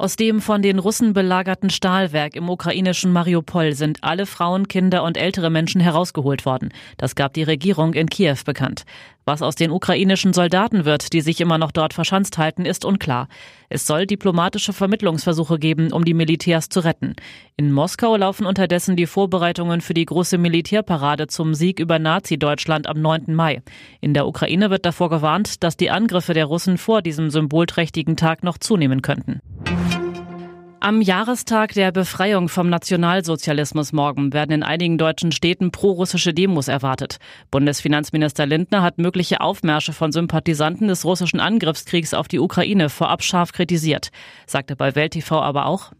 Aus dem von den Russen belagerten Stahlwerk im ukrainischen Mariupol sind alle Frauen, Kinder und ältere Menschen herausgeholt worden. Das gab die Regierung in Kiew bekannt. Was aus den ukrainischen Soldaten wird, die sich immer noch dort verschanzt halten, ist unklar. Es soll diplomatische Vermittlungsversuche geben, um die Militärs zu retten. In Moskau laufen unterdessen die Vorbereitungen für die große Militärparade zum Sieg über Nazi-Deutschland am 9. Mai. In der Ukraine wird davor gewarnt, dass die Angriffe der Russen vor diesem symbolträchtigen Tag noch zunehmen könnten. Am Jahrestag der Befreiung vom Nationalsozialismus morgen werden in einigen deutschen Städten prorussische Demos erwartet. Bundesfinanzminister Lindner hat mögliche Aufmärsche von Sympathisanten des russischen Angriffskriegs auf die Ukraine vorab scharf kritisiert, sagte bei Welt TV aber auch,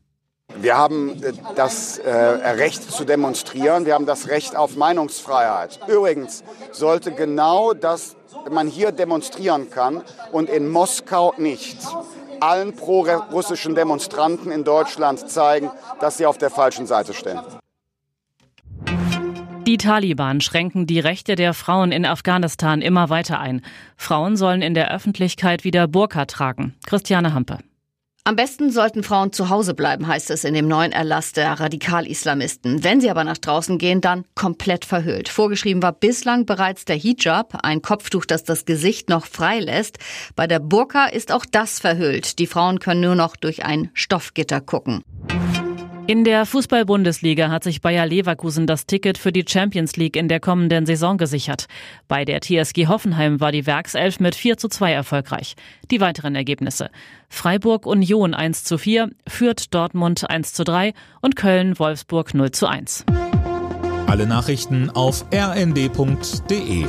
wir haben das äh, Recht zu demonstrieren, wir haben das Recht auf Meinungsfreiheit. Übrigens sollte genau das man hier demonstrieren kann und in Moskau nicht allen pro-russischen Demonstranten in Deutschland zeigen, dass sie auf der falschen Seite stehen. Die Taliban schränken die Rechte der Frauen in Afghanistan immer weiter ein. Frauen sollen in der Öffentlichkeit wieder Burka tragen. Christiane Hampe. Am besten sollten Frauen zu Hause bleiben, heißt es in dem neuen Erlass der Radikal-Islamisten. Wenn sie aber nach draußen gehen, dann komplett verhüllt. Vorgeschrieben war bislang bereits der Hijab, ein Kopftuch, das das Gesicht noch frei lässt. Bei der Burka ist auch das verhüllt. Die Frauen können nur noch durch ein Stoffgitter gucken. In der Fußball-Bundesliga hat sich Bayer Leverkusen das Ticket für die Champions League in der kommenden Saison gesichert. Bei der TSG Hoffenheim war die Werkself mit 4 zu 2 erfolgreich. Die weiteren Ergebnisse. Freiburg Union 1 zu 4, Fürth Dortmund 1 zu 3 und Köln Wolfsburg 0 zu 1. Alle Nachrichten auf rnd.de